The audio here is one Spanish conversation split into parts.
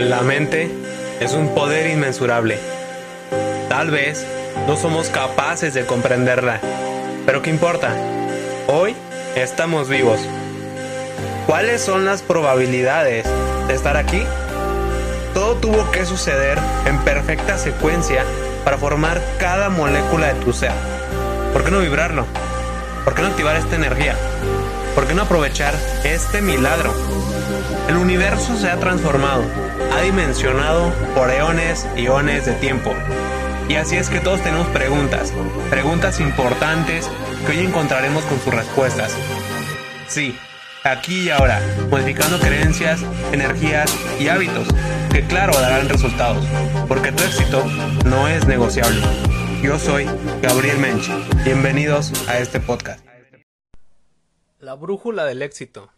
La mente es un poder inmensurable. Tal vez no somos capaces de comprenderla, pero ¿qué importa? Hoy estamos vivos. ¿Cuáles son las probabilidades de estar aquí? Todo tuvo que suceder en perfecta secuencia para formar cada molécula de tu ser. ¿Por qué no vibrarlo? ¿Por qué no activar esta energía? ¿Por qué no aprovechar este milagro? El universo se ha transformado, ha dimensionado por eones y eones de tiempo. Y así es que todos tenemos preguntas, preguntas importantes que hoy encontraremos con sus respuestas. Sí, aquí y ahora, modificando creencias, energías y hábitos que claro darán resultados, porque tu éxito no es negociable. Yo soy Gabriel Mench. Bienvenidos a este podcast. La brújula del éxito.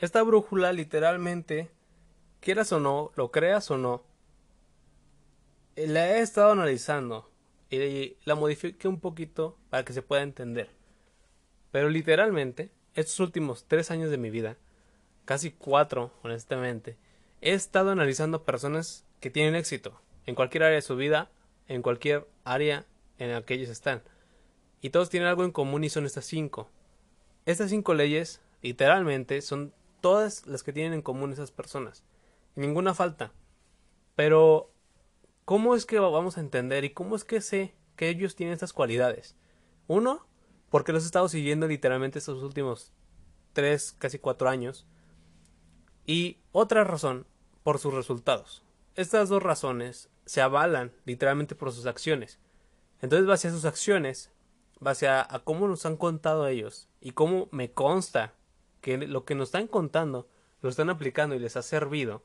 Esta brújula literalmente, quieras o no, lo creas o no, la he estado analizando y la modifiqué un poquito para que se pueda entender. Pero literalmente, estos últimos tres años de mi vida, casi cuatro, honestamente, he estado analizando personas que tienen éxito en cualquier área de su vida, en cualquier área en la que ellos están. Y todos tienen algo en común y son estas cinco. Estas cinco leyes, literalmente, son todas las que tienen en común esas personas. Ninguna falta. Pero, ¿cómo es que vamos a entender y cómo es que sé que ellos tienen estas cualidades? Uno, porque los he estado siguiendo literalmente estos últimos tres, casi cuatro años. Y otra razón, por sus resultados. Estas dos razones se avalan literalmente por sus acciones. Entonces, base a sus acciones, base a, a cómo nos han contado ellos y cómo me consta que lo que nos están contando lo están aplicando y les ha servido,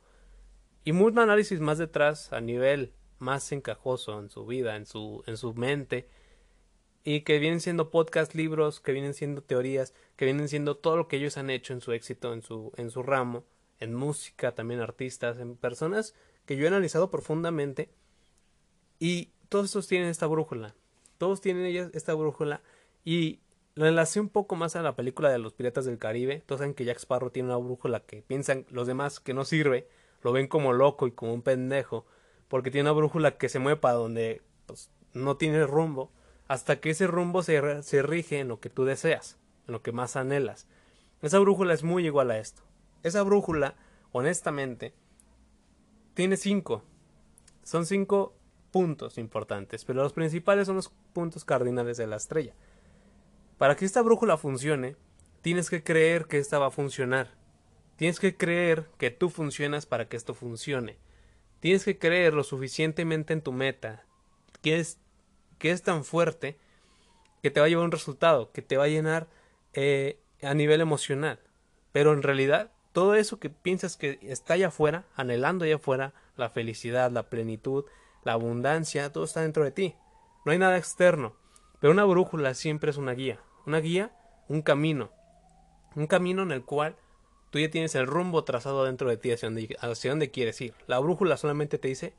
y mucho análisis más detrás a nivel más encajoso en su vida, en su, en su mente, y que vienen siendo podcast, libros, que vienen siendo teorías, que vienen siendo todo lo que ellos han hecho en su éxito, en su, en su ramo, en música, también artistas, en personas que yo he analizado profundamente, y todos estos tienen esta brújula, todos tienen ellas esta brújula, y lo enlacé un poco más a la película de los Piratas del Caribe. Todos saben que Jack Sparrow tiene una brújula que piensan los demás que no sirve, lo ven como loco y como un pendejo, porque tiene una brújula que se mueve para donde pues, no tiene rumbo, hasta que ese rumbo se, se rige en lo que tú deseas, en lo que más anhelas. Esa brújula es muy igual a esto. Esa brújula, honestamente, tiene cinco. Son cinco puntos importantes, pero los principales son los puntos cardinales de la estrella. Para que esta brújula funcione, tienes que creer que esta va a funcionar. Tienes que creer que tú funcionas para que esto funcione. Tienes que creer lo suficientemente en tu meta, que es, que es tan fuerte que te va a llevar un resultado, que te va a llenar eh, a nivel emocional. Pero en realidad, todo eso que piensas que está allá afuera, anhelando allá afuera, la felicidad, la plenitud, la abundancia, todo está dentro de ti. No hay nada externo. Pero una brújula siempre es una guía una guía, un camino, un camino en el cual tú ya tienes el rumbo trazado dentro de ti hacia dónde, quieres ir. La brújula solamente te dice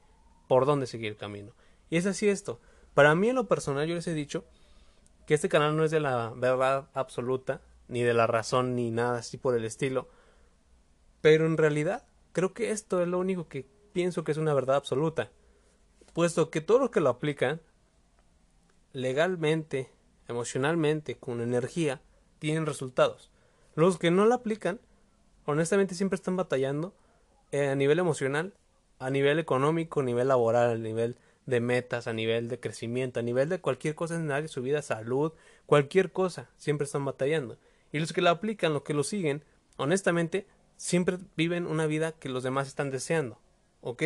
por dónde seguir el camino. Y es así esto. Para mí en lo personal yo les he dicho que este canal no es de la verdad absoluta, ni de la razón, ni nada así por el estilo. Pero en realidad creo que esto es lo único que pienso que es una verdad absoluta. Puesto que todos los que lo aplican legalmente emocionalmente, con energía, tienen resultados. Los que no la aplican, honestamente siempre están batallando eh, a nivel emocional, a nivel económico, a nivel laboral, a nivel de metas, a nivel de crecimiento, a nivel de cualquier cosa en el su vida, salud, cualquier cosa, siempre están batallando. Y los que la aplican, los que lo siguen, honestamente, siempre viven una vida que los demás están deseando. ¿Ok?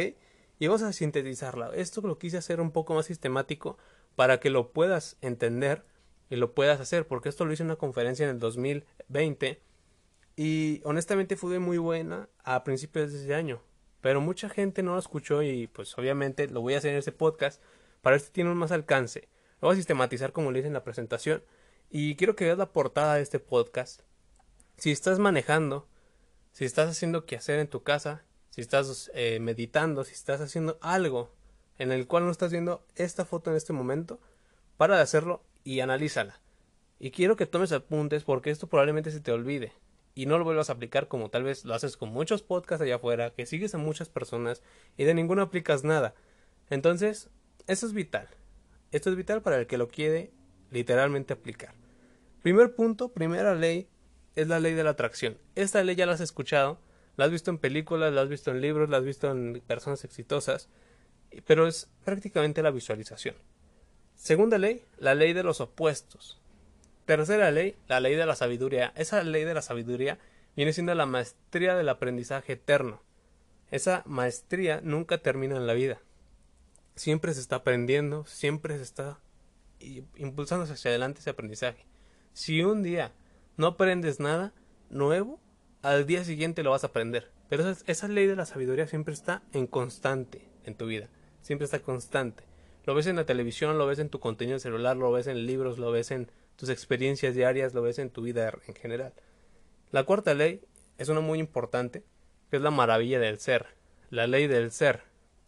Y vamos a sintetizarla. Esto lo quise hacer un poco más sistemático para que lo puedas entender y lo puedas hacer, porque esto lo hice en una conferencia en el 2020 y honestamente fue muy buena a principios de ese año, pero mucha gente no lo escuchó y pues obviamente lo voy a hacer en este podcast para si tiene más alcance. Lo voy a sistematizar como le hice en la presentación y quiero que veas la portada de este podcast. Si estás manejando, si estás haciendo qué hacer en tu casa, si estás eh, meditando, si estás haciendo algo en el cual no estás viendo esta foto en este momento, para de hacerlo y analízala. Y quiero que tomes apuntes porque esto probablemente se te olvide. y no lo vuelvas a aplicar como tal vez lo haces con muchos podcasts allá afuera, que sigues a muchas personas y de ninguno aplicas nada. Entonces, eso es vital. Esto es vital para el que lo quiere literalmente aplicar. Primer punto, primera ley, es la ley de la atracción. Esta ley ya la has escuchado, la has visto en películas, la has visto en libros, la has visto en personas exitosas, pero es prácticamente la visualización. Segunda ley, la ley de los opuestos. Tercera ley, la ley de la sabiduría. Esa ley de la sabiduría viene siendo la maestría del aprendizaje eterno. Esa maestría nunca termina en la vida. Siempre se está aprendiendo, siempre se está impulsándose hacia adelante ese aprendizaje. Si un día no aprendes nada nuevo, al día siguiente lo vas a aprender. Pero esa, ley de la sabiduría siempre está en constante en tu vida. Siempre está constante. Lo ves en la televisión, lo ves en tu contenido celular, lo ves en libros, lo ves en tus experiencias diarias, lo ves en tu vida en general. La cuarta ley es una muy importante, que es la maravilla del ser, la ley del ser.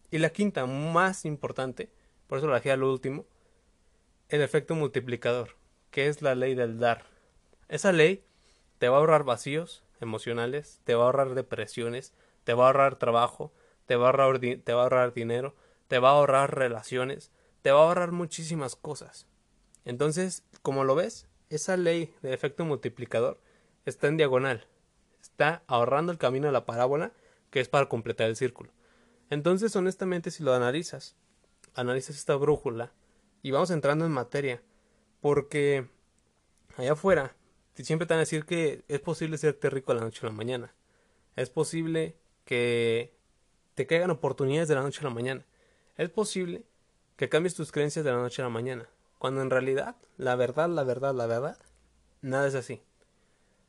Y la quinta, más importante, por eso la dejé al último, el efecto multiplicador, que es la ley del dar. Esa ley te va a ahorrar vacíos emocionales, te va a ahorrar depresiones, te va a ahorrar trabajo, te va a ahorrar, te va a ahorrar dinero, te va a ahorrar relaciones, te va a ahorrar muchísimas cosas. Entonces, como lo ves, esa ley de efecto multiplicador está en diagonal. Está ahorrando el camino de la parábola, que es para completar el círculo. Entonces, honestamente, si lo analizas, analizas esta brújula y vamos entrando en materia, porque allá afuera siempre te van a decir que es posible serte rico de la noche a la mañana. Es posible que te caigan oportunidades de la noche a la mañana. Es posible que cambies tus creencias de la noche a la mañana. Cuando en realidad, la verdad, la verdad, la verdad, nada es así.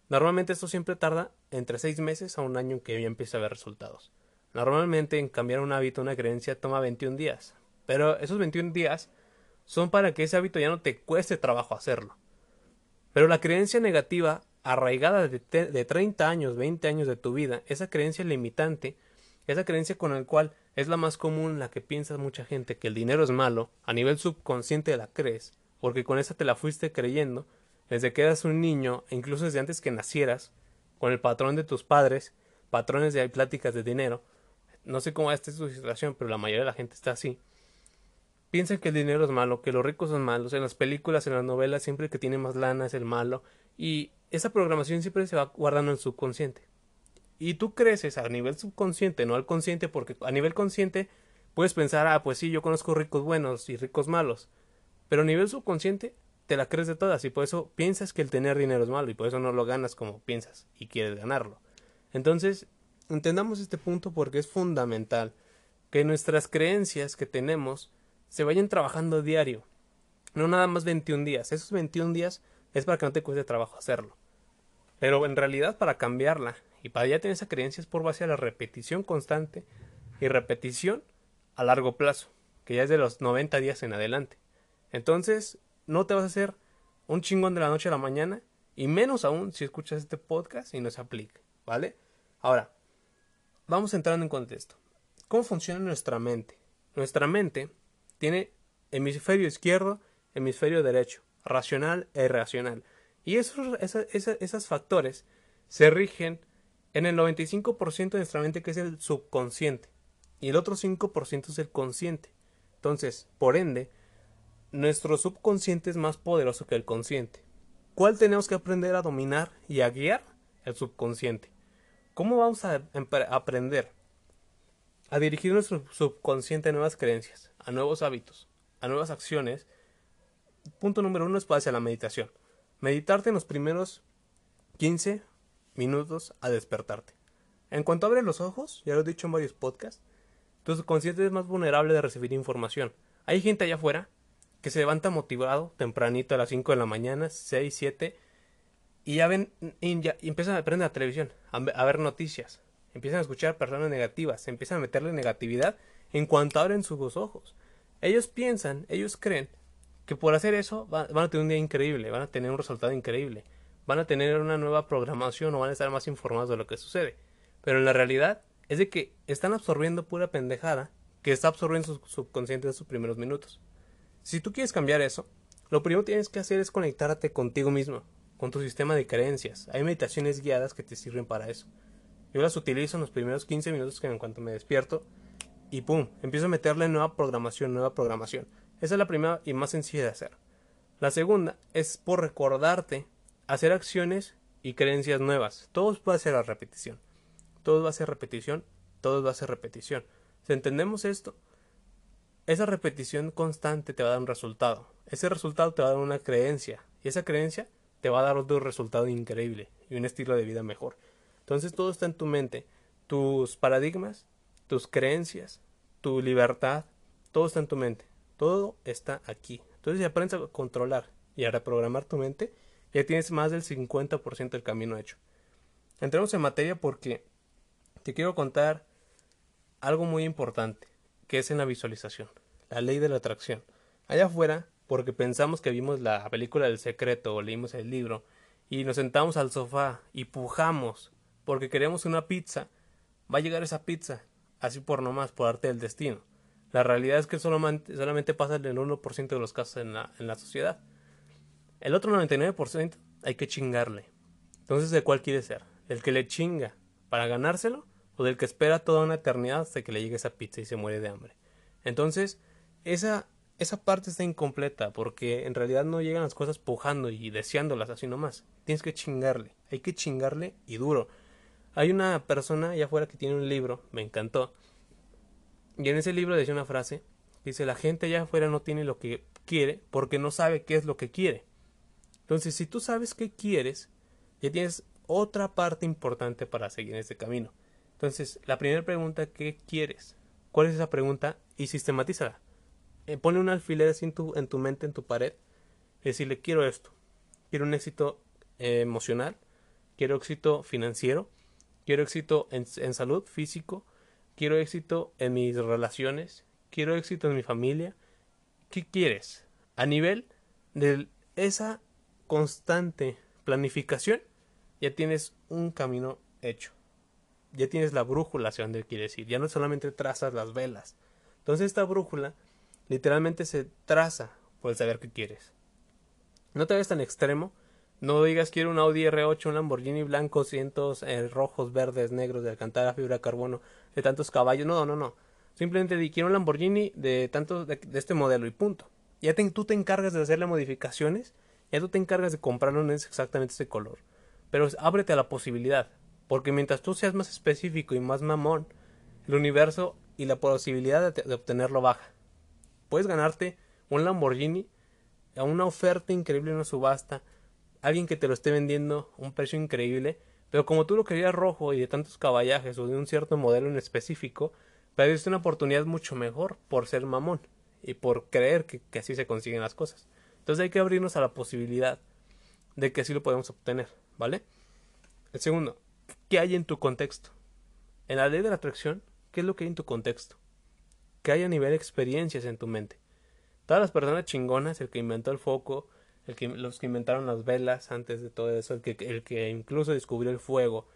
Normalmente esto siempre tarda entre seis meses a un año en que ya empieza a ver resultados. Normalmente en cambiar un hábito, una creencia, toma 21 días. Pero esos 21 días son para que ese hábito ya no te cueste trabajo hacerlo. Pero la creencia negativa, arraigada de, de 30 años, 20 años de tu vida, esa creencia limitante, esa creencia con la cual es la más común, la que piensa mucha gente, que el dinero es malo, a nivel subconsciente la crees, porque con esa te la fuiste creyendo, desde que eras un niño, e incluso desde antes que nacieras, con el patrón de tus padres, patrones de pláticas de dinero, no sé cómo esta es tu situación, pero la mayoría de la gente está así. Piensan que el dinero es malo, que los ricos son malos, en las películas, en las novelas, siempre el que tiene más lana es el malo, y esa programación siempre se va guardando en el subconsciente y tú creces a nivel subconsciente, no al consciente, porque a nivel consciente puedes pensar, ah, pues sí, yo conozco ricos buenos y ricos malos, pero a nivel subconsciente te la crees de todas y por eso piensas que el tener dinero es malo y por eso no lo ganas como piensas y quieres ganarlo. Entonces, entendamos este punto porque es fundamental que nuestras creencias que tenemos se vayan trabajando diario, no nada más 21 días. Esos 21 días es para que no te cueste trabajo hacerlo. Pero en realidad para cambiarla y para ya tener esa creencia es por base a la repetición constante y repetición a largo plazo, que ya es de los 90 días en adelante. Entonces, no te vas a hacer un chingón de la noche a la mañana, y menos aún si escuchas este podcast y no se aplica, ¿vale? Ahora, vamos entrando en contexto. ¿Cómo funciona nuestra mente? Nuestra mente tiene hemisferio izquierdo, hemisferio derecho, racional e irracional. Y esos, factores se rigen en el 95% de nuestra mente que es el subconsciente y el otro 5% es el consciente. Entonces, por ende, nuestro subconsciente es más poderoso que el consciente. ¿Cuál tenemos que aprender a dominar y a guiar? El subconsciente. ¿Cómo vamos a aprender a dirigir nuestro subconsciente a nuevas creencias, a nuevos hábitos, a nuevas acciones? Punto número uno es hacia la meditación. Meditarte en los primeros 15 minutos a despertarte. En cuanto abres los ojos, ya lo he dicho en varios podcasts, tu subconsciente es más vulnerable de recibir información. Hay gente allá afuera que se levanta motivado tempranito a las 5 de la mañana, 6, 7, y ya ven, y, ya, empiezan a aprender la televisión, a, ver noticias, empiezan a escuchar personas negativas, empiezan a meterle negatividad en cuanto abren sus ojos. Ellos piensan, ellos creen que por hacer eso van a tener un día increíble, van a tener un resultado increíble van a tener una nueva programación o van a estar más informados de lo que sucede. Pero en la realidad es de que están absorbiendo pura pendejada que está absorbiendo su subconsciente en sus primeros minutos. Si tú quieres cambiar eso, lo primero que tienes que hacer es conectarte contigo mismo, con tu sistema de creencias. Hay meditaciones guiadas que te sirven para eso. Yo las utilizo en los primeros 15 minutos que en cuanto me despierto y pum, empiezo a meterle nueva programación, nueva programación. Esa es la primera y más sencilla de hacer. La segunda es por recordarte hacer acciones y creencias nuevas. Todo va a ser la repetición. Todo va a ser repetición, todo va a ser repetición. Si entendemos esto, esa repetición constante te va a dar un resultado. Ese resultado te va a dar una creencia. Y esa creencia te va a dar otro resultado increíble y un estilo de vida mejor. Entonces todo está en tu mente. Tus paradigmas, tus creencias, tu libertad, todo está en tu mente. Todo está aquí. Entonces si aprendes a controlar y a reprogramar tu mente, ya tienes más del 50% del camino hecho. Entremos en materia porque te quiero contar algo muy importante, que es en la visualización, la ley de la atracción. Allá afuera, porque pensamos que vimos la película del secreto o leímos el libro, y nos sentamos al sofá y pujamos porque queremos una pizza, va a llegar esa pizza, así por nomás, por arte del destino. La realidad es que solamente, solamente pasa en el 1% de los casos en la, en la sociedad. El otro 99% hay que chingarle. Entonces, ¿de cuál quiere ser? ¿El que le chinga para ganárselo? ¿O del que espera toda una eternidad hasta que le llegue esa pizza y se muere de hambre? Entonces, esa, esa parte está incompleta porque en realidad no llegan las cosas pujando y deseándolas así nomás. Tienes que chingarle. Hay que chingarle y duro. Hay una persona allá afuera que tiene un libro, me encantó. Y en ese libro decía una frase, dice, la gente allá afuera no tiene lo que quiere porque no sabe qué es lo que quiere. Entonces, si tú sabes qué quieres, ya tienes otra parte importante para seguir en este camino. Entonces, la primera pregunta, ¿qué quieres? ¿Cuál es esa pregunta? Y sistematízala. Eh, pone un alfiler así en tu, en tu mente, en tu pared. Y decirle, quiero esto. Quiero un éxito eh, emocional. Quiero éxito financiero. Quiero éxito en, salud, físico. Quiero éxito en mis relaciones. Quiero éxito en mi familia. ¿Qué quieres? A nivel de esa constante planificación, ya tienes un camino hecho. Ya tienes la brújula hacia dónde quieres ir. Ya no solamente trazas las velas. Entonces esta brújula literalmente se traza por el saber qué quieres. No te vayas tan extremo. No digas quiero un Audi R8, un Lamborghini blanco, cientos eh, rojos, verdes, negros, de alcantara, fibra de carbono, de tantos caballos. No, no, no. Simplemente di quiero un Lamborghini de tantos de, este modelo y punto. Ya tú te encargas de hacerle modificaciones ya tú te encargas de comprarlo no es exactamente ese color. Pero ábrete a la posibilidad. Porque mientras tú seas más específico y más mamón, el universo y la posibilidad de, obtenerlo baja. Puedes ganarte un Lamborghini a una oferta increíble en una subasta, alguien que te lo esté vendiendo a un precio increíble, pero como tú lo querías rojo y de tantos caballajes o de un cierto modelo en específico, perdiste una oportunidad mucho mejor por ser mamón y por creer que así se consiguen las cosas. Entonces hay que abrirnos a la posibilidad de que así lo podemos obtener, ¿vale? El segundo, ¿qué hay en tu contexto? En la ley de la atracción, ¿qué es lo que hay en tu contexto? ¿Qué hay a nivel de experiencias en tu mente? Todas las personas chingonas, el que inventó el foco, el que, los que inventaron las velas antes de todo eso, el que, el que incluso descubrió el fuego,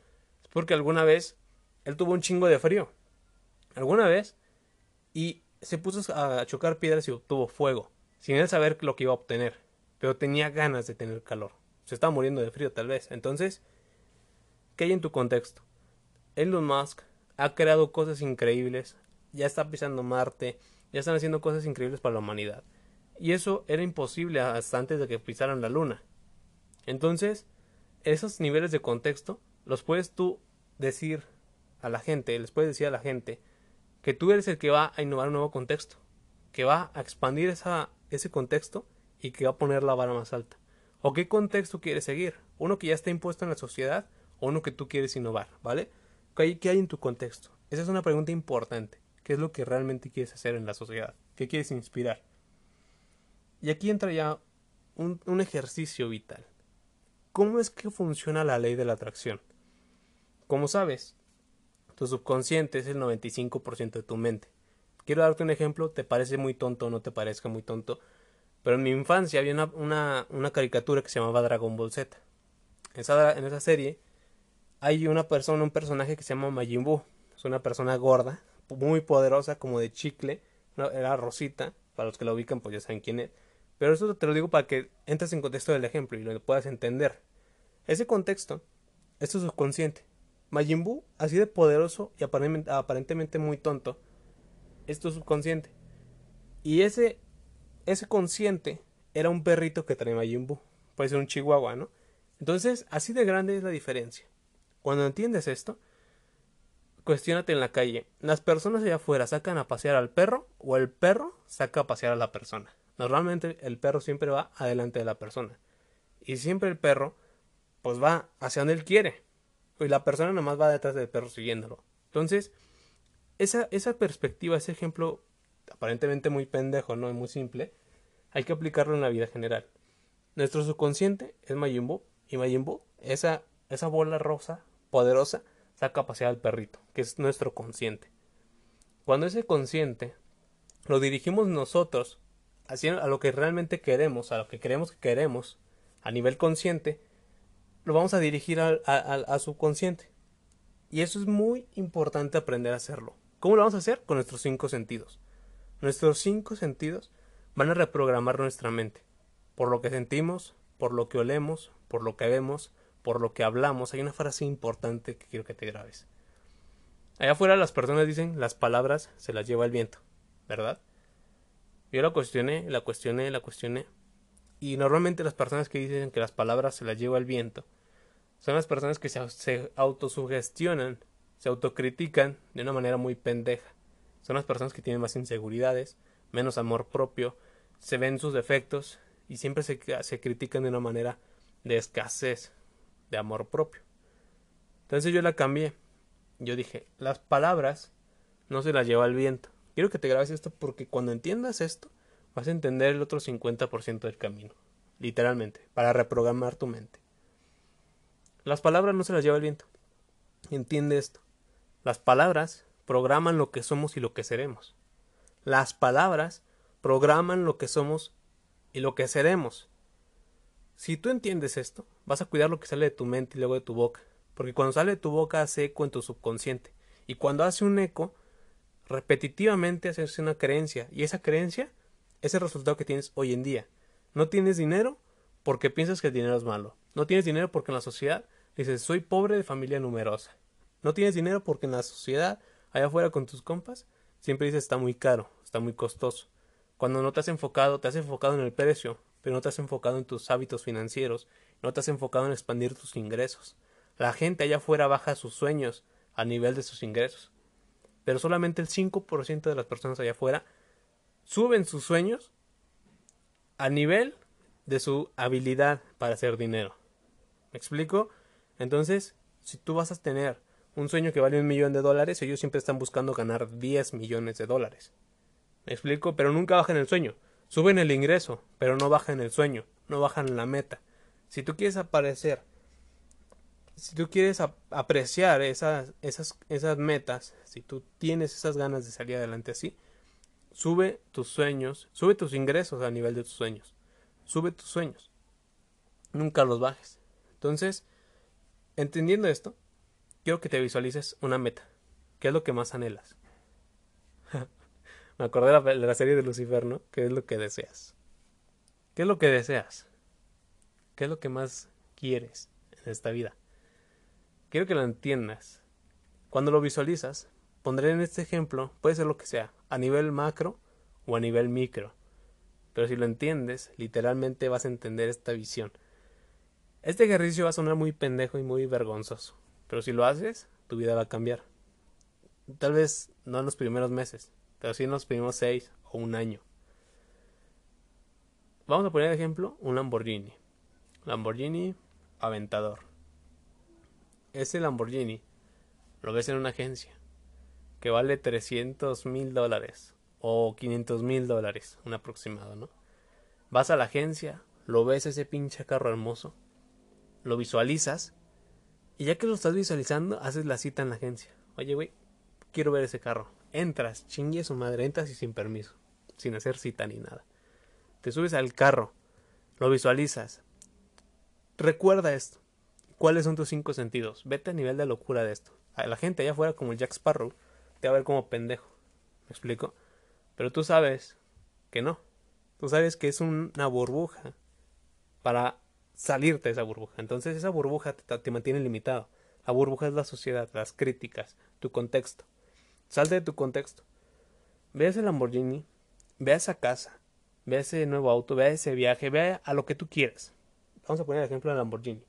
es porque alguna vez él tuvo un chingo de frío. Alguna vez y se puso a chocar piedras y obtuvo fuego sin él saber lo que iba a obtener, pero tenía ganas de tener calor. Se estaba muriendo de frío tal vez. Entonces, ¿qué hay en tu contexto? Elon Musk ha creado cosas increíbles, ya está pisando Marte, ya están haciendo cosas increíbles para la humanidad. Y eso era imposible hasta antes de que pisaran la luna. Entonces, esos niveles de contexto los puedes tú decir a la gente, les puedes decir a la gente que tú eres el que va a innovar un nuevo contexto, que va a expandir ese contexto y que va a poner la vara más alta. ¿O qué contexto quieres seguir? ¿Uno que ya está impuesto en la sociedad o uno que tú quieres innovar? ¿Vale? ¿Qué hay, qué hay en tu contexto? Esa es una pregunta importante. ¿Qué es lo que realmente quieres hacer en la sociedad? ¿Qué quieres inspirar? Y aquí entra ya un, ejercicio vital. ¿Cómo es que funciona la ley de la atracción? Como sabes, tu subconsciente es el 95% de tu mente. Quiero darte un ejemplo, te parece muy tonto o no te parezca muy tonto, pero en mi infancia había una, una, caricatura que se llamaba Dragon Ball Z. Esa, en esa serie hay una persona, un personaje que se llama Majin Buu. Es una persona gorda, muy poderosa, como de chicle. era Rosita, para los que la ubican pues ya saben quién es. Pero eso te lo digo para que entres en contexto del ejemplo y lo puedas entender. Ese contexto es subconsciente. Majin Buu, así de poderoso y aparentemente, muy tonto, es subconsciente. Y ese, ese consciente era un perrito que trae Majin Buu. Puede ser un chihuahua, ¿no? Entonces, así de grande es la diferencia. Cuando entiendes esto, cuestionate en la calle. ¿Las personas allá afuera sacan a pasear al perro o el perro saca a pasear a la persona? Normalmente el perro siempre va adelante de la persona. Y siempre el perro, pues va hacia donde él quiere. Y la persona nomás va detrás del perro siguiéndolo. Entonces, esa, esa perspectiva, ese ejemplo aparentemente muy pendejo, no muy simple, hay que aplicarlo en la vida general. Nuestro subconsciente es Mayimbu y Mayimbu, esa, esa bola rosa poderosa, saca a al perrito, que es nuestro consciente. Cuando ese consciente lo dirigimos nosotros hacia a lo que realmente queremos, a lo que creemos que queremos, a nivel consciente, lo vamos a dirigir al a, subconsciente. Y eso es muy importante aprender a hacerlo. ¿Cómo lo vamos a hacer? Con nuestros cinco sentidos. Nuestros cinco sentidos van a reprogramar nuestra mente. Por lo que sentimos, por lo que olemos, por lo que vemos, por lo que hablamos. Hay una frase importante que quiero que te grabes. Allá afuera las personas dicen las palabras se las lleva el viento, ¿verdad? Yo la cuestioné, la cuestioné, la cuestioné. Y normalmente las personas que dicen que las palabras se las lleva el viento son las personas que se, se autosugestionan, se autocritican de una manera muy pendeja. Son las personas que tienen más inseguridades, menos amor propio, se ven sus defectos y siempre se, se critican de una manera de escasez, de amor propio. Entonces yo la cambié. Yo dije, las palabras no se las lleva el viento. Quiero que te grabes esto porque cuando entiendas esto, vas a entender el otro 50% del camino. Literalmente, para reprogramar tu mente. Las palabras no se las lleva el viento. Entiende esto. Las palabras programan lo que somos y lo que seremos. Las palabras programan lo que somos y lo que seremos. Si tú entiendes esto, vas a cuidar lo que sale de tu mente y luego de tu boca, porque cuando sale de tu boca hace eco en tu subconsciente, y cuando hace un eco, repetitivamente hace una creencia, y esa creencia es el resultado que tienes hoy en día. No tienes dinero porque piensas que el dinero es malo. No tienes dinero porque en la sociedad dices soy pobre de familia numerosa. No tienes dinero porque en la sociedad, allá afuera con tus compas, siempre dices está muy caro, está muy costoso. Cuando no te has enfocado, te has enfocado en el precio, pero no te has enfocado en tus hábitos financieros, no te has enfocado en expandir tus ingresos. La gente allá afuera baja sus sueños a nivel de sus ingresos, pero solamente el 5% de las personas allá afuera suben sus sueños a nivel de su habilidad para hacer dinero. ¿Me explico? Entonces, si tú vas a tener un sueño que vale un millón de dólares, ellos siempre están buscando ganar 10 millones de dólares. ¿Me explico? Pero nunca bajan el sueño. Suben el ingreso, pero no bajan el sueño, no bajan la meta. Si tú quieres aparecer, si tú quieres apreciar esas, esas, esas metas, si tú tienes esas ganas de salir adelante así, sube tus sueños, sube tus ingresos a nivel de tus sueños, sube tus sueños, nunca los bajes. Entonces, entendiendo esto, quiero que te visualices una meta. ¿Qué es lo que más anhelas? Me acordé de la, serie de Lucifer, ¿no? ¿Qué es lo que deseas? ¿Qué es lo que deseas? ¿Qué es lo que más quieres en esta vida? Quiero que lo entiendas. Cuando lo visualizas, pondré en este ejemplo, puede ser lo que sea, a nivel macro o a nivel micro. Pero si lo entiendes, literalmente vas a entender esta visión. Este ejercicio va a sonar muy pendejo y muy vergonzoso, pero si lo haces, tu vida va a cambiar. Tal vez no en los primeros meses, pero sí en los primeros seis o un año. Vamos a poner ejemplo un Lamborghini. Lamborghini Aventador. Ese Lamborghini lo ves en una agencia que vale 300 mil dólares o 500 mil dólares, un aproximado, ¿no? Vas a la agencia, lo ves ese pinche carro hermoso, lo visualizas y ya que lo estás visualizando, haces la cita en la agencia. Oye, güey, quiero ver ese carro. Entras, chingue su madre, entras y sin permiso, sin hacer cita ni nada. Te subes al carro, lo visualizas. Recuerda esto. ¿Cuáles son tus cinco sentidos? Vete a nivel de locura de esto. A la gente allá afuera, como el Jack Sparrow, te va a ver como pendejo. ¿Me explico? Pero tú sabes que no. Tú sabes que es una burbuja para salirte de esa burbuja. Entonces esa burbuja te, te mantiene limitado. La burbuja es la sociedad, las críticas, tu contexto. Salte de tu contexto. Ve ese Lamborghini, ve a esa casa, ve a ese nuevo auto, ve a ese viaje, ve a lo que tú quieras. Vamos a poner el ejemplo de Lamborghini.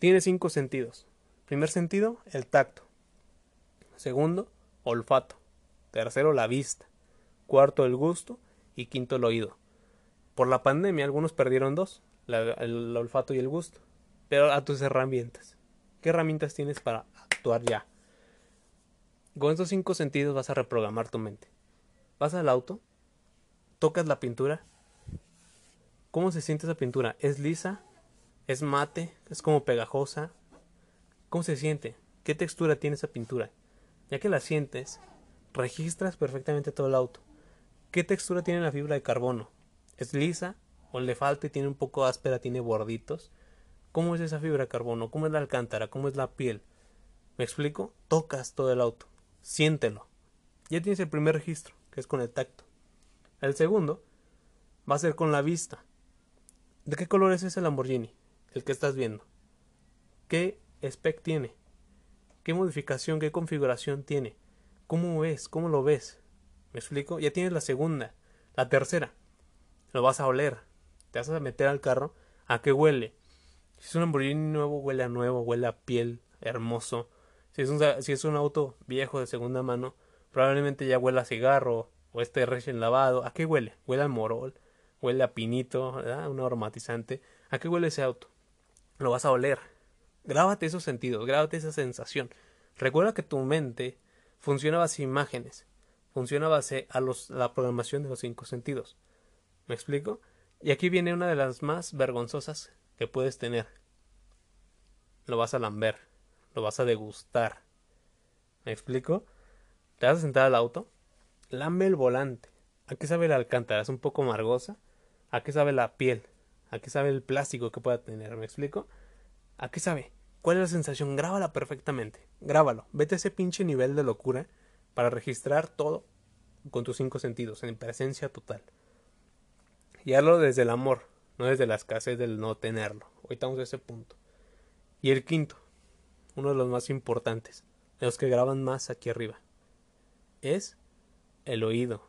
Tiene cinco sentidos. Primer sentido, el tacto. Segundo, olfato. Tercero, la vista. Cuarto, el gusto. Y quinto, el oído. Por la pandemia, algunos perdieron dos, el olfato y el gusto. Pero a tus herramientas. ¿Qué herramientas tienes para actuar ya? Con estos cinco sentidos vas a reprogramar tu mente. Vas al auto, tocas la pintura. ¿Cómo se siente esa pintura? ¿Es lisa? ¿Es mate? ¿Es como pegajosa? ¿Cómo se siente? ¿Qué textura tiene esa pintura? Ya que la sientes, registras perfectamente todo el auto. ¿Qué textura tiene la fibra de carbono? ¿Es lisa? ¿O le falta y tiene un poco áspera, tiene borditos? ¿Cómo es esa fibra de carbono? ¿Cómo es la alcántara? ¿Cómo es la piel? ¿Me explico? Tocas todo el auto. Siéntelo. Ya tienes el primer registro, que es con el tacto. El segundo va a ser con la vista. ¿De qué color es ese Lamborghini? El que estás viendo. ¿Qué spec tiene? ¿Qué modificación, qué configuración tiene? ¿Cómo ves? ¿Cómo lo ves? ¿Me explico? Ya tienes la segunda. La tercera. Lo vas a oler. Te vas a meter al carro. ¿A qué huele? Si es un Lamborghini nuevo, huele a nuevo, huele a piel, hermoso. Si es un, si es un auto viejo de segunda mano, probablemente ya huele a cigarro o esté recién lavado. ¿A qué huele? Huele a morol, huele a pinito, ¿verdad? Un aromatizante. ¿A qué huele ese auto? Lo vas a oler. Grábate esos sentidos, grábate esa sensación. Recuerda que tu mente funciona base a imágenes, funciona base a los, la programación de los cinco sentidos. ¿Me explico? Y aquí viene una de las más vergonzosas que puedes tener. Lo vas a lamber, lo vas a degustar. ¿Me explico? Te vas a sentar al auto, lambe el volante. ¿A qué sabe la alcántara? ¿Es un poco amargosa? ¿A qué sabe la piel? ¿A qué sabe el plástico que pueda tener? ¿Me explico? ¿A qué sabe? ¿Cuál es la sensación? Grábala perfectamente. Grábalo. Vete a ese pinche nivel de locura para registrar todo con tus cinco sentidos, en presencia total. Y hazlo desde el amor, no desde la escasez del no tenerlo. Hoy a ese punto. Y el quinto, uno de los más importantes, de los que graban más aquí arriba, es el oído.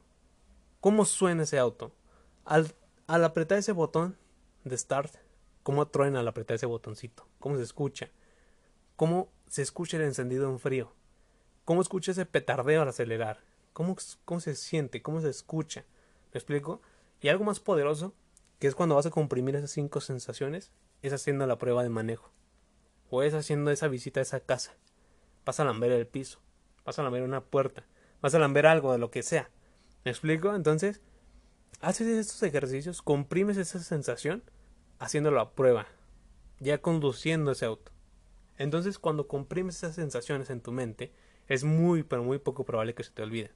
¿Cómo suena ese auto? Al, al apretar ese botón de start, ¿cómo truena al apretar ese botoncito? ¿Cómo se escucha? ¿Cómo se escucha el encendido en frío? ¿Cómo escucha ese petardeo al acelerar? ¿Cómo, cómo se siente? ¿Cómo se escucha? ¿Me explico? Y algo más poderoso que es cuando vas a comprimir esas cinco sensaciones, es haciendo la prueba de manejo. O es haciendo esa visita a esa casa. Vas a lamber el piso, vas a lamber una puerta, vas a lamber algo de lo que sea. ¿Me explico? Entonces, haces estos ejercicios, comprimes esa sensación haciendo la prueba, ya conduciendo ese auto. Entonces, cuando comprimes esas sensaciones en tu mente, es muy, pero muy poco probable que se te olvide.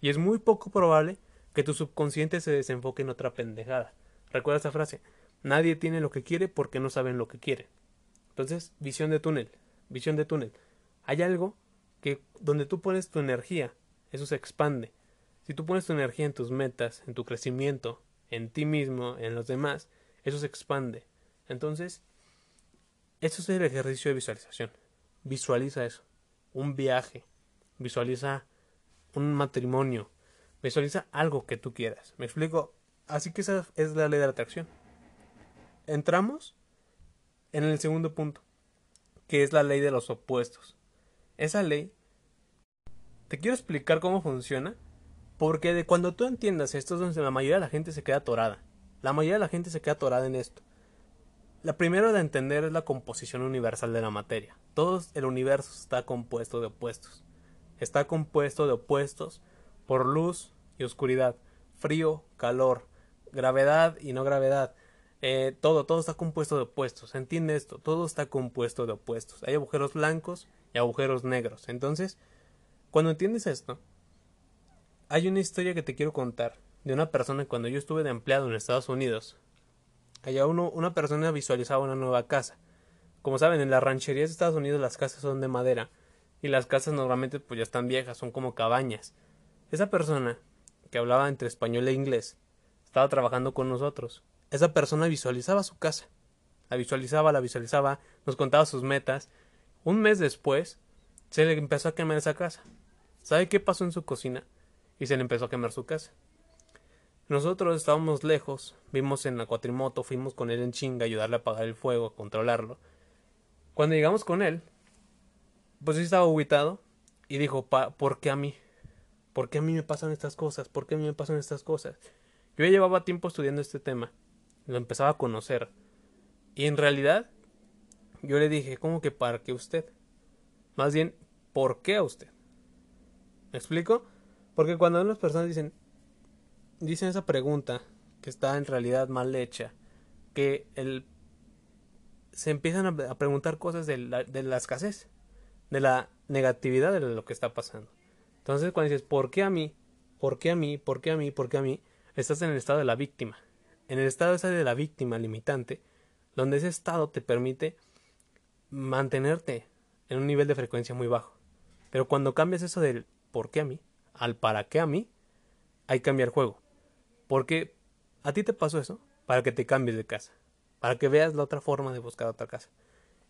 Y es muy poco probable que tu subconsciente se desenfoque en otra pendejada. Recuerda esa frase. Nadie tiene lo que quiere porque no saben lo que quiere. Entonces, visión de túnel. Visión de túnel. Hay algo que donde tú pones tu energía, eso se expande. Si tú pones tu energía en tus metas, en tu crecimiento, en ti mismo, en los demás, eso se expande. Entonces, eso es el ejercicio de visualización. Visualiza eso. Un viaje. Visualiza un matrimonio. Visualiza algo que tú quieras. ¿Me explico? Así que esa es la ley de la atracción. Entramos en el segundo punto, que es la ley de los opuestos. Esa ley, te quiero explicar cómo funciona, porque de cuando tú entiendas esto es donde la mayoría de la gente se queda atorada. La mayoría de la gente se queda atorada en esto. La primera de entender es la composición universal de la materia. Todo el universo está compuesto de opuestos. Está compuesto de opuestos por luz y oscuridad, frío, calor, gravedad y no gravedad. Eh, todo, todo está compuesto de opuestos. Entiende esto, todo está compuesto de opuestos. Hay agujeros blancos y agujeros negros. Entonces, cuando entiendes esto, hay una historia que te quiero contar de una persona cuando yo estuve de empleado en Estados Unidos. Allá una persona visualizaba una nueva casa. Como saben, en las rancherías de Estados Unidos las casas son de madera y las casas normalmente pues ya están viejas, son como cabañas. Esa persona, que hablaba entre español e inglés, estaba trabajando con nosotros. Esa persona visualizaba su casa, La visualizaba, la visualizaba, nos contaba sus metas. Un mes después, se le empezó a quemar esa casa. ¿Sabe qué pasó en su cocina? Y se le empezó a quemar su casa. Nosotros estábamos lejos, vimos en la cuatrimoto, fuimos con él en chinga, ayudarle a apagar el fuego, a controlarlo. Cuando llegamos con él, pues sí estaba ubicado y dijo, ¿por qué a mí? ¿Por qué a mí me pasan estas cosas? ¿Por qué a mí me pasan estas cosas? Yo llevaba tiempo estudiando este tema, lo empezaba a conocer. Y en realidad, yo le dije, ¿cómo que para qué usted? Más bien, ¿por qué a usted? ¿Me explico? Porque cuando unas personas dicen, dicen esa pregunta, que está en realidad mal hecha, que el, se empiezan a, preguntar cosas de la, de la escasez, de la negatividad de lo que está pasando. Entonces cuando dices, ¿por qué a mí? ¿Por qué a mí? ¿Por qué a mí? ¿Por qué a mí? Estás en el estado de la víctima. En el estado ese de la víctima limitante, donde ese estado te permite mantenerte en un nivel de frecuencia muy bajo. Pero cuando cambias eso del ¿por qué a mí? Al para qué a mí, hay que cambiar juego. Porque a ti te pasó eso para que te cambies de casa, para que veas la otra forma de buscar otra casa.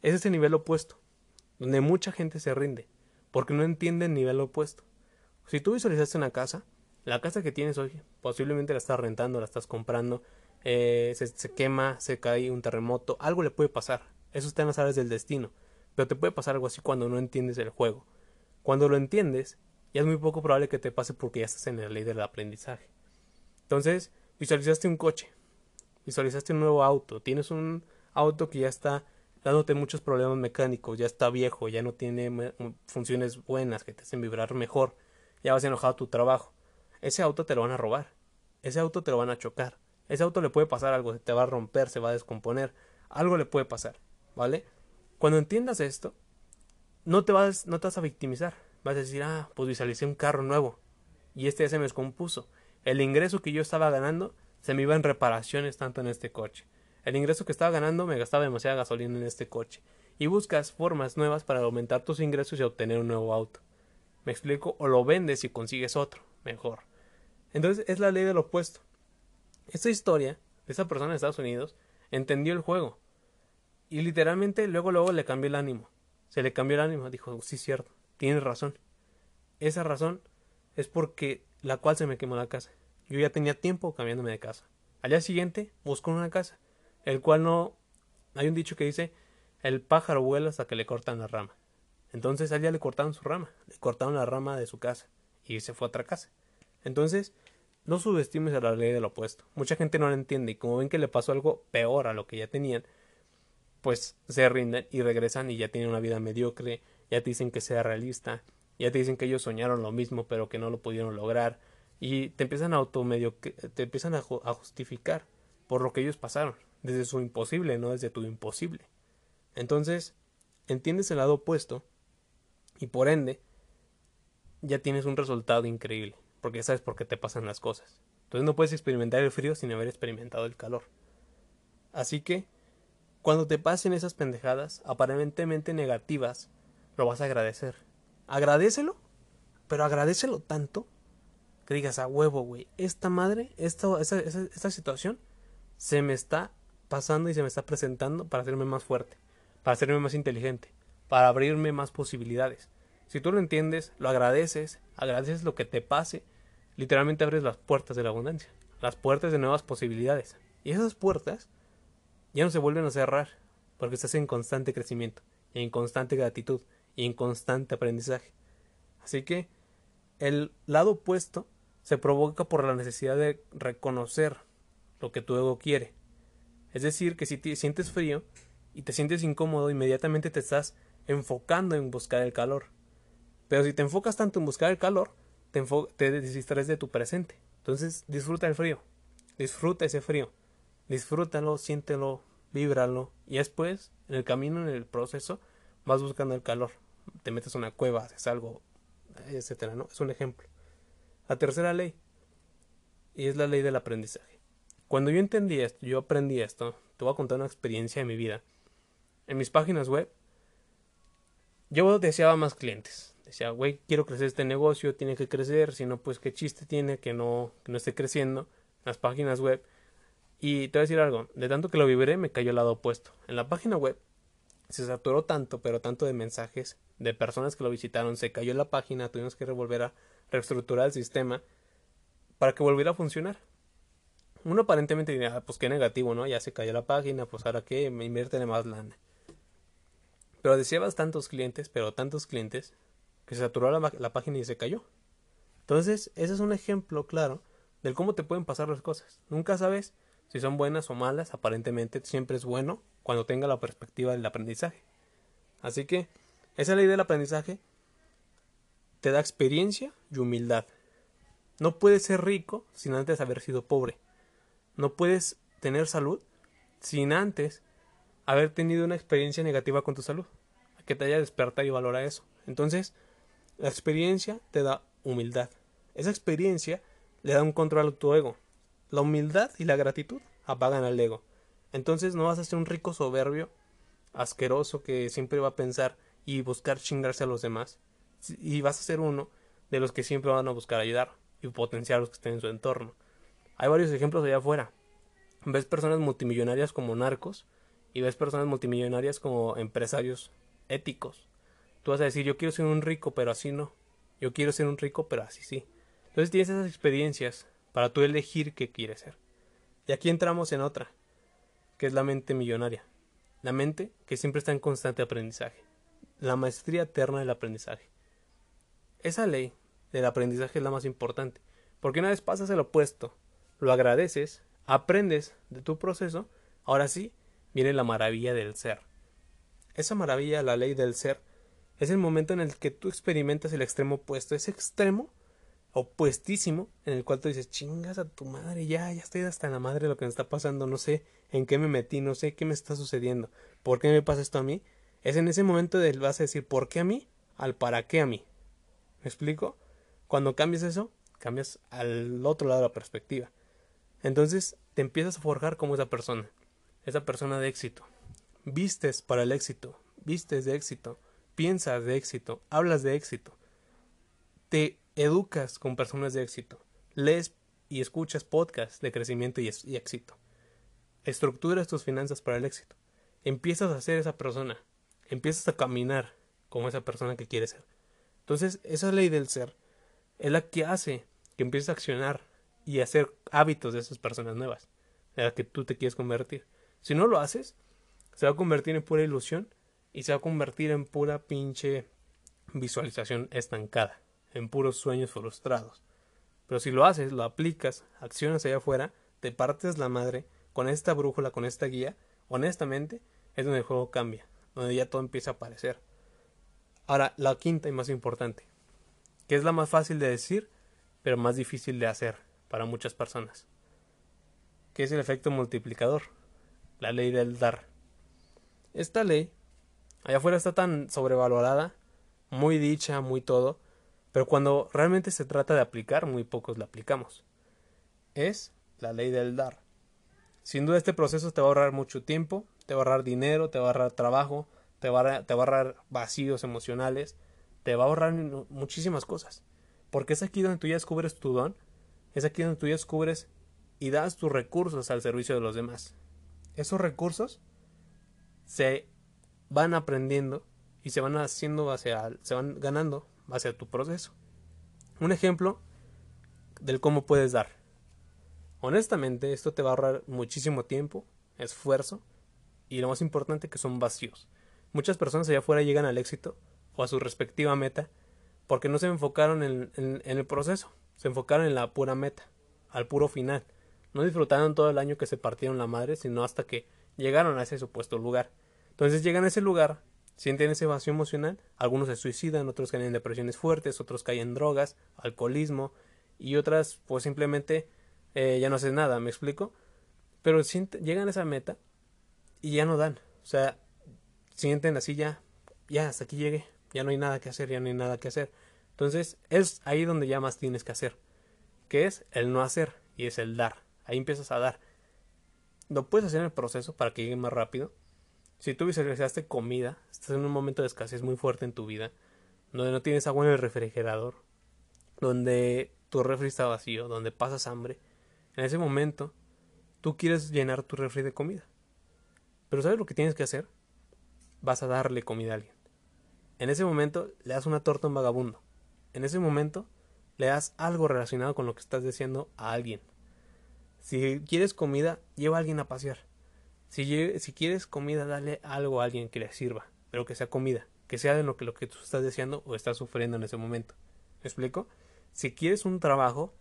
Ese es el nivel opuesto, donde mucha gente se rinde, porque no entiende el nivel opuesto. Si tú visualizaste una casa, la casa que tienes hoy, posiblemente la estás rentando, la estás comprando, eh, se, quema, se cae un terremoto, algo le puede pasar. Eso está en las áreas del destino. Pero te puede pasar algo así cuando no entiendes el juego. Cuando lo entiendes, ya es muy poco probable que te pase porque ya estás en la ley del aprendizaje. Entonces, visualizaste un coche, visualizaste un nuevo auto, tienes un auto que ya está dándote muchos problemas mecánicos, ya está viejo, ya no tiene funciones buenas que te hacen vibrar mejor, ya vas enojado a tu trabajo. Ese auto te lo van a robar, ese auto te lo van a chocar, ese auto le puede pasar algo, se te va a romper, se va a descomponer, algo le puede pasar, ¿vale? Cuando entiendas esto, no te vas, no te vas a victimizar, vas a decir, ah, pues visualicé un carro nuevo y este ya se me descompuso. El ingreso que yo estaba ganando se me iba en reparaciones tanto en este coche. El ingreso que estaba ganando me gastaba demasiada gasolina en este coche. Y buscas formas nuevas para aumentar tus ingresos y obtener un nuevo auto. ¿Me explico? O lo vendes y consigues otro, mejor. Entonces es la ley del opuesto. Esta historia de esa persona en Estados Unidos entendió el juego. Y literalmente luego luego le cambió el ánimo. Se le cambió el ánimo. Dijo, sí, cierto tienes razón. Esa razón es porque la cual se me quemó la casa. Yo ya tenía tiempo cambiándome de casa. Al día siguiente busco una casa, el cual no... Hay un dicho que dice, el pájaro vuela hasta que le cortan la rama. Entonces al día le cortaron su rama, le cortaron la rama de su casa y se fue a otra casa. Entonces, no subestimes a la ley del opuesto. Mucha gente no la entiende y como ven que le pasó algo peor a lo que ya tenían, pues se rinden y regresan y ya tienen una vida mediocre, ya te dicen que sea realista, ya te dicen que ellos soñaron lo mismo pero que no lo pudieron lograr y te empiezan a auto medio te empiezan a, a justificar por lo que ellos pasaron, desde su imposible, no desde tu imposible. Entonces, entiendes el lado opuesto y por ende ya tienes un resultado increíble, porque ya sabes por qué te pasan las cosas. Entonces no puedes experimentar el frío sin haber experimentado el calor. Así que, cuando te pasen esas pendejadas aparentemente negativas, lo vas a agradecer. Agradecelo, pero agradecelo tanto que digas a huevo, güey, esta madre, esta, esta, esta, situación se me está pasando y se me está presentando para hacerme más fuerte, para hacerme más inteligente, para abrirme más posibilidades. Si tú lo entiendes, lo agradeces, agradeces lo que te pase, literalmente abres las puertas de la abundancia, las puertas de nuevas posibilidades. Y esas puertas ya no se vuelven a cerrar, porque estás en constante crecimiento, en constante gratitud, y en constante aprendizaje. Así que el lado opuesto se provoca por la necesidad de reconocer lo que tu ego quiere. Es decir, que si te sientes frío y te sientes incómodo, inmediatamente te estás enfocando en buscar el calor. Pero si te enfocas tanto en buscar el calor, te, te distraes de tu presente. Entonces disfruta el frío. Disfruta ese frío. Disfrútalo, siéntelo, víbralo. Y después, en el camino, en el proceso, vas buscando el calor te metes a una cueva, haces algo, etcétera, ¿no? Es un ejemplo. La tercera ley, y es la ley del aprendizaje. Cuando yo entendí esto, yo aprendí esto, te voy a contar una experiencia de mi vida. En mis páginas web, yo deseaba más clientes. Decía, güey, quiero crecer este negocio, tiene que crecer, si no, pues qué chiste tiene que no, no esté creciendo. Las páginas web Y te voy a decir algo, de tanto que lo vibré me cayó el lado opuesto. En la página web se saturó tanto, pero tanto de mensajes de personas que lo visitaron, se cayó la página, tuvimos que volver a reestructurar el sistema para que volviera a funcionar. Uno aparentemente diría, ah, pues qué negativo, ¿no? Ya se cayó la página, pues ahora qué, me invierte más lana. Pero deseabas tantos clientes, pero tantos clientes, que se saturó la, la página y se cayó. Entonces, ese es un ejemplo claro del cómo te pueden pasar las cosas. Nunca sabes si son buenas o malas, aparentemente siempre es bueno cuando tenga la perspectiva del aprendizaje. Así que esa ley del aprendizaje te da experiencia y humildad. No puedes ser rico sin antes haber sido pobre. No puedes tener salud sin antes haber tenido una experiencia negativa con tu salud. Que te haya despertado y valora eso. Entonces, la experiencia te da humildad. Esa experiencia le da un control a tu ego. La humildad y la gratitud apagan al ego. Entonces no vas a ser un rico soberbio, asqueroso, que siempre va a pensar y buscar chingarse a los demás. Y vas a ser uno de los que siempre van a buscar ayudar y potenciar a los que estén en su entorno. Hay varios ejemplos allá afuera. Ves personas multimillonarias como narcos y ves personas multimillonarias como empresarios éticos. Tú vas a decir, yo quiero ser un rico, pero así no. Yo quiero ser un rico, pero así sí. Entonces tienes esas experiencias para tú elegir qué quieres ser. Y aquí entramos en otra, que es la mente millonaria. La mente que siempre está en constante aprendizaje. La maestría eterna del aprendizaje. Esa ley del aprendizaje es la más importante, porque una vez pasas el opuesto, lo agradeces, aprendes de tu proceso, ahora sí viene la maravilla del ser. Esa maravilla, la ley del ser, es el momento en el que tú experimentas el extremo opuesto, ese extremo opuestísimo en el cual tú dices, chingas a tu madre, ya, ya estoy hasta la madre de lo que me está pasando, no sé en qué me metí, no sé qué me está sucediendo, por qué me pasa esto a mí. Es en ese momento del vas a decir, ¿por qué a mí? al para qué a mí. ¿Me explico? Cuando cambias eso, cambias al otro lado de la perspectiva. Entonces te empiezas a forjar como esa persona, esa persona de éxito. Vistes para el éxito, vistes de éxito, piensas de éxito, hablas de éxito. Te educas con personas de éxito, lees y escuchas podcasts de crecimiento y, éxito. Estructuras tus finanzas para el éxito. Empiezas a ser esa persona, empiezas a caminar como esa persona que quieres ser. Entonces, esa ley del ser es la que hace que empieces a accionar y a hacer hábitos de esas personas nuevas, en las que tú te quieres convertir. Si no lo haces, se va a convertir en pura ilusión y se va a convertir en pura pinche visualización estancada en puros sueños frustrados. Pero si lo haces, lo aplicas, accionas allá afuera, te partes la madre con esta brújula, con esta guía, honestamente, es donde el juego cambia, donde ya todo empieza a aparecer. Ahora, la quinta y más importante, que es la más fácil de decir, pero más difícil de hacer para muchas personas, que es el efecto multiplicador, la ley del dar. Esta ley, allá afuera está tan sobrevalorada, muy dicha, muy todo, pero cuando realmente se trata de aplicar, muy pocos la aplicamos. Es la ley del dar. Sin duda este proceso te va a ahorrar mucho tiempo, te va a ahorrar dinero, te va a ahorrar trabajo, te va a, ahorrar vacíos emocionales, te va a ahorrar muchísimas cosas. Porque es aquí donde tú ya descubres tu don, es aquí donde tú ya descubres y das tus recursos al servicio de los demás. Esos recursos se van aprendiendo y se van haciendo hacia, se van ganando hacia tu proceso. Un ejemplo del cómo puedes dar. Honestamente, esto te va a ahorrar muchísimo tiempo, esfuerzo y lo más importante que son vacíos. Muchas personas allá afuera llegan al éxito o a su respectiva meta porque no se enfocaron en, en, el proceso, se enfocaron en la pura meta, al puro final. No disfrutaron todo el año que se partieron la madre, sino hasta que llegaron a ese supuesto lugar. Entonces llegan a ese lugar sienten ese vacío emocional, algunos se suicidan, otros caen en depresiones fuertes, otros caen en drogas, alcoholismo y otras pues simplemente eh, ya no hacen nada, ¿me explico? Pero llegan a esa meta y ya no dan, o sea, sienten así ya, ya hasta aquí llegué, ya no hay nada que hacer, ya no hay nada que hacer. Entonces es ahí donde ya más tienes que hacer, que es el no hacer y es el dar. Ahí empiezas a dar. Lo puedes hacer en el proceso para que llegue más rápido, si tú visualizaste comida, estás en un momento de escasez muy fuerte en tu vida, donde no tienes agua en el refrigerador, donde tu refri está vacío, donde pasas hambre, en ese momento tú quieres llenar tu refri de comida. Pero ¿sabes lo que tienes que hacer? Vas a darle comida a alguien. En ese momento le das una torta a un vagabundo. En ese momento le das algo relacionado con lo que estás diciendo a alguien. Si quieres comida, lleva a alguien a pasear. Si, quieres comida, dale algo a alguien que le sirva, pero que sea comida, que sea de lo que, lo que tú estás deseando o estás sufriendo en ese momento. ¿Me explico? Si quieres un trabajo,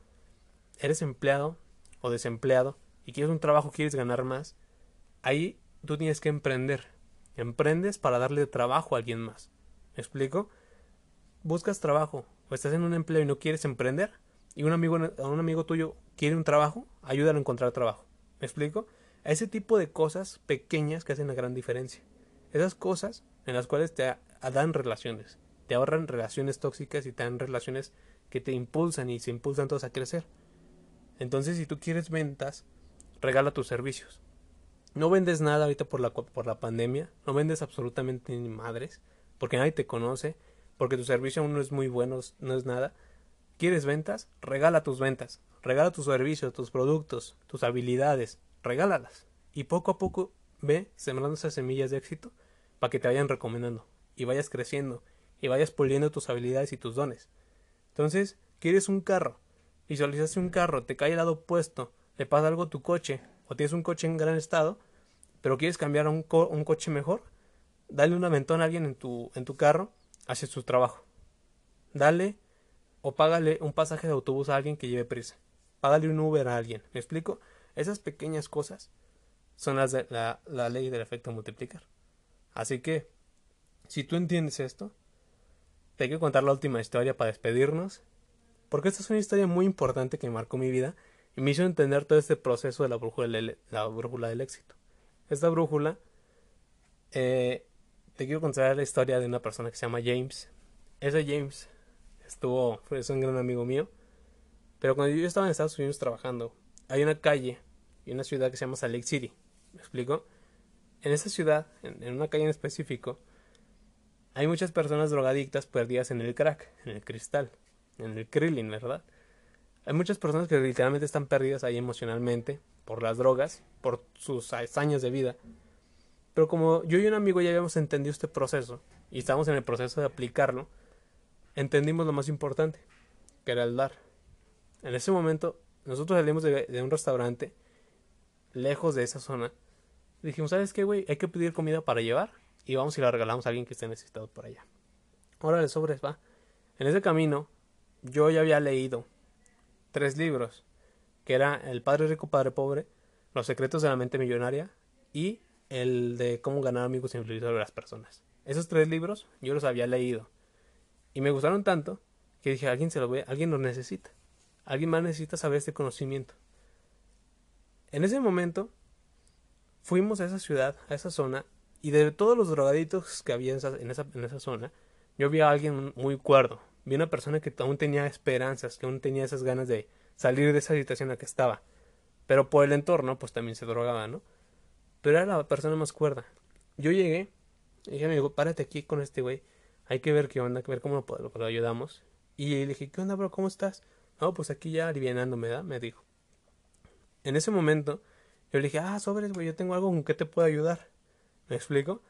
eres empleado o desempleado y quieres un trabajo, quieres ganar más, ahí tú tienes que emprender. Emprendes para darle trabajo a alguien más. ¿Me explico? Buscas trabajo o estás en un empleo y no quieres emprender y un amigo, un amigo tuyo quiere un trabajo, ayúdalo a encontrar trabajo. ¿Me explico? A ese tipo de cosas pequeñas que hacen la gran diferencia. Esas cosas en las cuales te dan relaciones, te ahorran relaciones tóxicas y te dan relaciones que te impulsan y se impulsan todos a crecer. Entonces, si tú quieres ventas, regala tus servicios. No vendes nada ahorita por la, por la pandemia, no vendes absolutamente ni madres, porque nadie te conoce, porque tu servicio aún no es muy bueno, no es nada. ¿Quieres ventas? Regala tus ventas, regala tus servicios, tus productos, tus habilidades, regálalas. Y poco a poco ve sembrando esas semillas de éxito para que te vayan recomendando y vayas creciendo y vayas puliendo tus habilidades y tus dones. Entonces, ¿quieres un carro? Visualizaste un carro, te cae el lado opuesto, le pasa algo a tu coche, o tienes un coche en gran estado, pero quieres cambiar a un, coche mejor, dale un aventón a alguien en tu, en tu carro, hace su trabajo. Dale o págale un pasaje de autobús a alguien que lleve prisa. Págale un Uber a alguien. ¿Me explico? Esas pequeñas cosas son las de la, la ley del efecto multiplicar. Así que, si tú entiendes esto, te quiero contar la última historia para despedirnos, porque esta es una historia muy importante que marcó mi vida y me hizo entender todo este proceso de la brújula, la brújula del éxito. Esta brújula, eh, te quiero contar la historia de una persona que se llama James. Ese James estuvo, fue un gran amigo mío, pero cuando yo estaba en Estados Unidos trabajando, hay una calle y una ciudad que se llama Lake City. ¿Me explico? En esa ciudad, en, una calle en específico, hay muchas personas drogadictas perdidas en el crack, en el cristal, en el krillin, ¿verdad? Hay muchas personas que literalmente están perdidas ahí emocionalmente por las drogas, por sus años de vida. Pero como yo y un amigo ya habíamos entendido este proceso y estábamos en el proceso de aplicarlo, entendimos lo más importante, que era el dar. En ese momento, nosotros salimos de, un restaurante lejos de esa zona dijimos, ¿sabes qué, güey? Hay que pedir comida para llevar y vamos y la regalamos a alguien que esté necesitado por allá. Órale, sobres, va. En ese camino, yo ya había leído tres libros, que era El Padre Rico, Padre Pobre, Los Secretos de la Mente Millonaria y el de Cómo ganar amigos y influir sobre las personas. Esos tres libros yo los había leído y me gustaron tanto que dije, alguien se lo ve, alguien lo necesita. Alguien más necesita saber este conocimiento. En ese momento fuimos a esa ciudad, a esa zona, y de todos los drogaditos que había en esa, en esa, zona, yo vi a alguien muy cuerdo, vi una persona que aún tenía esperanzas, que aún tenía esas ganas de salir de esa situación en la que estaba. Pero por el entorno, pues también se drogaba, ¿no? Pero era la persona más cuerda. Yo llegué, y dije, amigo, párate aquí con este güey, hay que ver qué onda, que ver cómo lo, lo, ayudamos. Y le dije, ¿qué onda, bro? ¿Cómo estás? No, pues aquí ya alivianándome, ¿da? Me dijo. En ese momento, yo le dije, ah, sobres, güey, yo tengo algo con que te puedo ayudar. ¿Me explico?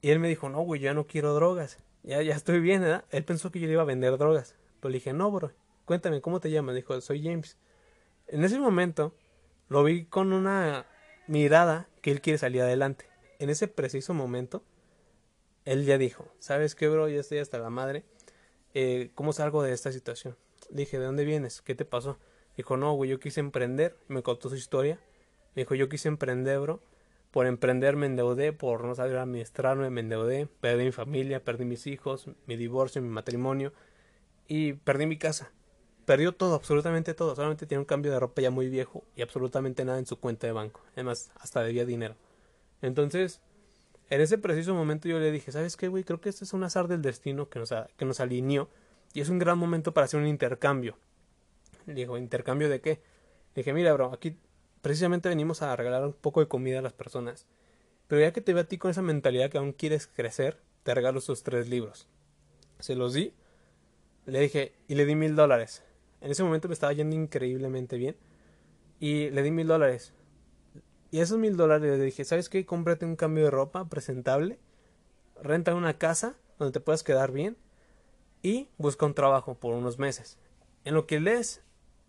Y él me dijo, no, güey, ya no quiero drogas. Ya, ya estoy bien, ¿verdad? Él pensó que yo le iba a vender drogas. Pero le dije, no, bro, cuéntame, ¿cómo te llamas? Dijo, soy James. En ese momento, lo vi con una mirada que él quiere salir adelante. En ese preciso momento, él ya dijo, ¿sabes qué, bro? Ya estoy hasta la madre. Eh, ¿Cómo salgo de esta situación? Dije, ¿de dónde vienes? ¿Qué te pasó? Dijo, no, güey, yo quise emprender. Me contó su historia. Me dijo, yo quise emprender, bro. Por emprender me endeudé, por no saber administrarme me endeudé. Perdí mi familia, perdí mis hijos, mi divorcio, mi matrimonio. Y perdí mi casa. Perdió todo, absolutamente todo. Solamente tiene un cambio de ropa ya muy viejo y absolutamente nada en su cuenta de banco. Además, hasta debía dinero. Entonces, en ese preciso momento yo le dije, ¿sabes qué, güey? Creo que este es un azar del destino que nos, que nos alineó. Y es un gran momento para hacer un intercambio. Le dijo, ¿intercambio de qué? Le dije, mira, bro, aquí precisamente venimos a regalar un poco de comida a las personas. Pero ya que te veo a ti con esa mentalidad que aún quieres crecer, te regalo esos tres libros. Se los di, le dije, y le di mil dólares. En ese momento me estaba yendo increíblemente bien. Y le di mil dólares. Y esos mil dólares le dije, ¿sabes qué? Cómprate un cambio de ropa presentable, renta una casa donde te puedas quedar bien y busca un trabajo por unos meses. En lo que lees,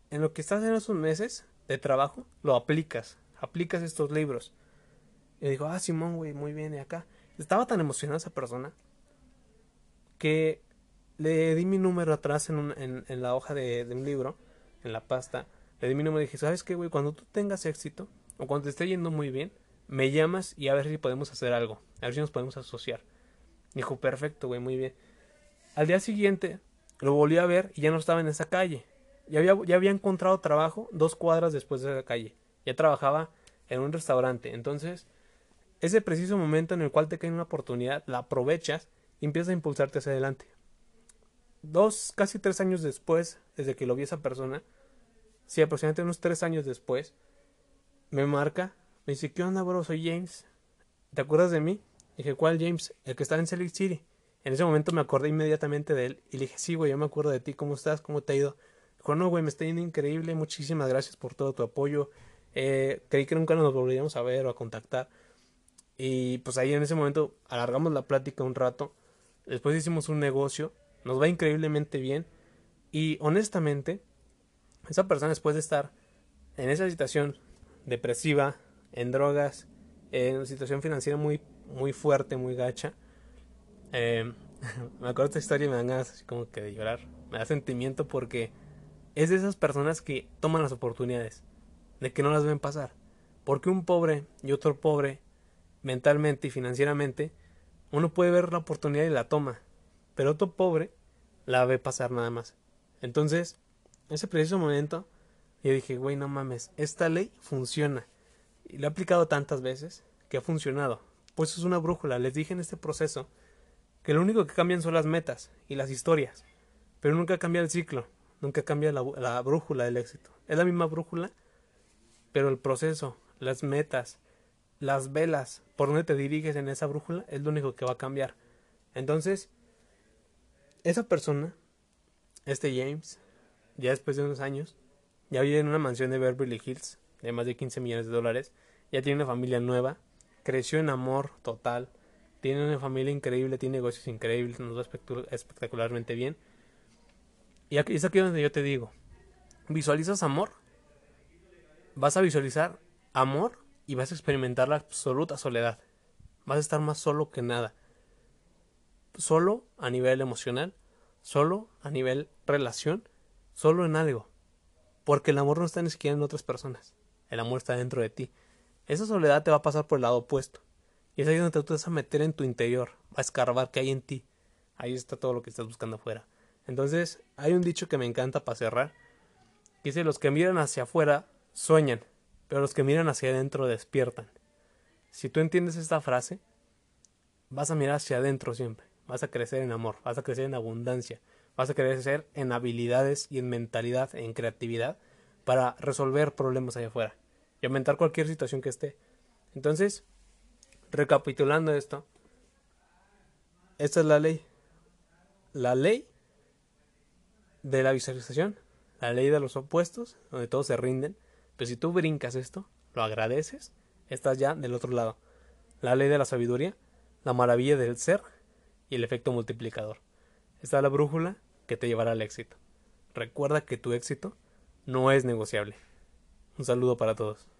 en lo que estás en esos meses de trabajo, lo aplicas, aplicas estos libros. Y dijo, ah, Simón, güey, muy bien, y acá. Estaba tan emocionada esa persona que le di mi número atrás en, en, la hoja de, de, un libro, en la pasta. Le di mi número y dije, ¿sabes qué, güey? Cuando tú tengas éxito, o cuando te esté yendo muy bien, me llamas y a ver si podemos hacer algo. A ver si nos podemos asociar. Dijo, perfecto, güey, muy bien. Al día siguiente lo volví a ver y ya no estaba en esa calle. Ya había, ya había encontrado trabajo dos cuadras después de esa calle. Ya trabajaba en un restaurante. Entonces, ese preciso momento en el cual te cae una oportunidad, la aprovechas y empiezas a impulsarte hacia adelante. Dos, casi tres años después, desde que lo vi esa persona, sí, aproximadamente unos tres años después, me marca, me dice, ¿qué onda, bro? Soy James. ¿Te acuerdas de mí? Dije, ¿cuál James? El que está en Salt City. En ese momento me acordé inmediatamente de él y le dije, sí, güey, yo me acuerdo de ti, ¿cómo estás? ¿Cómo te ha ido? Dijo, no, güey, me está yendo increíble, muchísimas gracias por todo tu apoyo. Eh, creí que nunca nos volveríamos a ver o a contactar. Y pues ahí en ese momento alargamos la plática un rato. Después hicimos un negocio, nos va increíblemente bien. Y honestamente, esa persona después de estar en esa situación depresiva, en drogas, en una situación financiera muy, muy fuerte, muy gacha. Eh, me acuerdo de esta historia y me dan ganas así como que de llorar. Me da sentimiento porque es de esas personas que toman las oportunidades, de que no las ven pasar. Porque un pobre y otro pobre, mentalmente y financieramente, uno puede ver la oportunidad y la toma, pero otro pobre la ve pasar nada más. Entonces, ese preciso momento, yo dije, güey, no mames, esta ley funciona. Y la he aplicado tantas veces que ha funcionado. Pues es una brújula. Les dije en este proceso que lo único que cambian son las metas y las historias. Pero nunca cambia el ciclo. Nunca cambia la, la brújula del éxito. Es la misma brújula, pero el proceso, las metas, las velas, por donde te diriges en esa brújula, es lo único que va a cambiar. Entonces, esa persona, este James, ya después de unos años, ya vive en una mansión de Beverly Hills de más de 15 millones de dólares, ya tiene una familia nueva, creció en amor total, tiene una familia increíble, tiene negocios increíbles, nos va espectacularmente bien. Y aquí, es aquí donde yo te digo, visualizas amor, vas a visualizar amor y vas a experimentar la absoluta soledad. Vas a estar más solo que nada. Solo a nivel emocional, solo a nivel relación, solo en algo. Porque el amor no está ni siquiera en otras personas. El amor está dentro de ti. Esa soledad te va a pasar por el lado opuesto. Y es ahí donde te vas a meter en tu interior, a escarbar qué hay en ti. Ahí está todo lo que estás buscando afuera. Entonces, hay un dicho que me encanta para cerrar. Que dice, los que miran hacia afuera sueñan, pero los que miran hacia adentro despiertan. Si tú entiendes esta frase, vas a mirar hacia adentro siempre. Vas a crecer en amor, vas a crecer en abundancia, vas a crecer en habilidades y en mentalidad, en creatividad, para resolver problemas allá afuera y aumentar cualquier situación que esté. Entonces, recapitulando esto, esta es la ley. La ley de la visualización, la ley de los opuestos, donde todos se rinden. Pero si tú brincas esto, lo agradeces, estás ya del otro lado. La ley de la sabiduría, la maravilla del ser y el efecto multiplicador. Esta es la brújula que te llevará al éxito. Recuerda que tu éxito no es negociable. Un saludo para todos.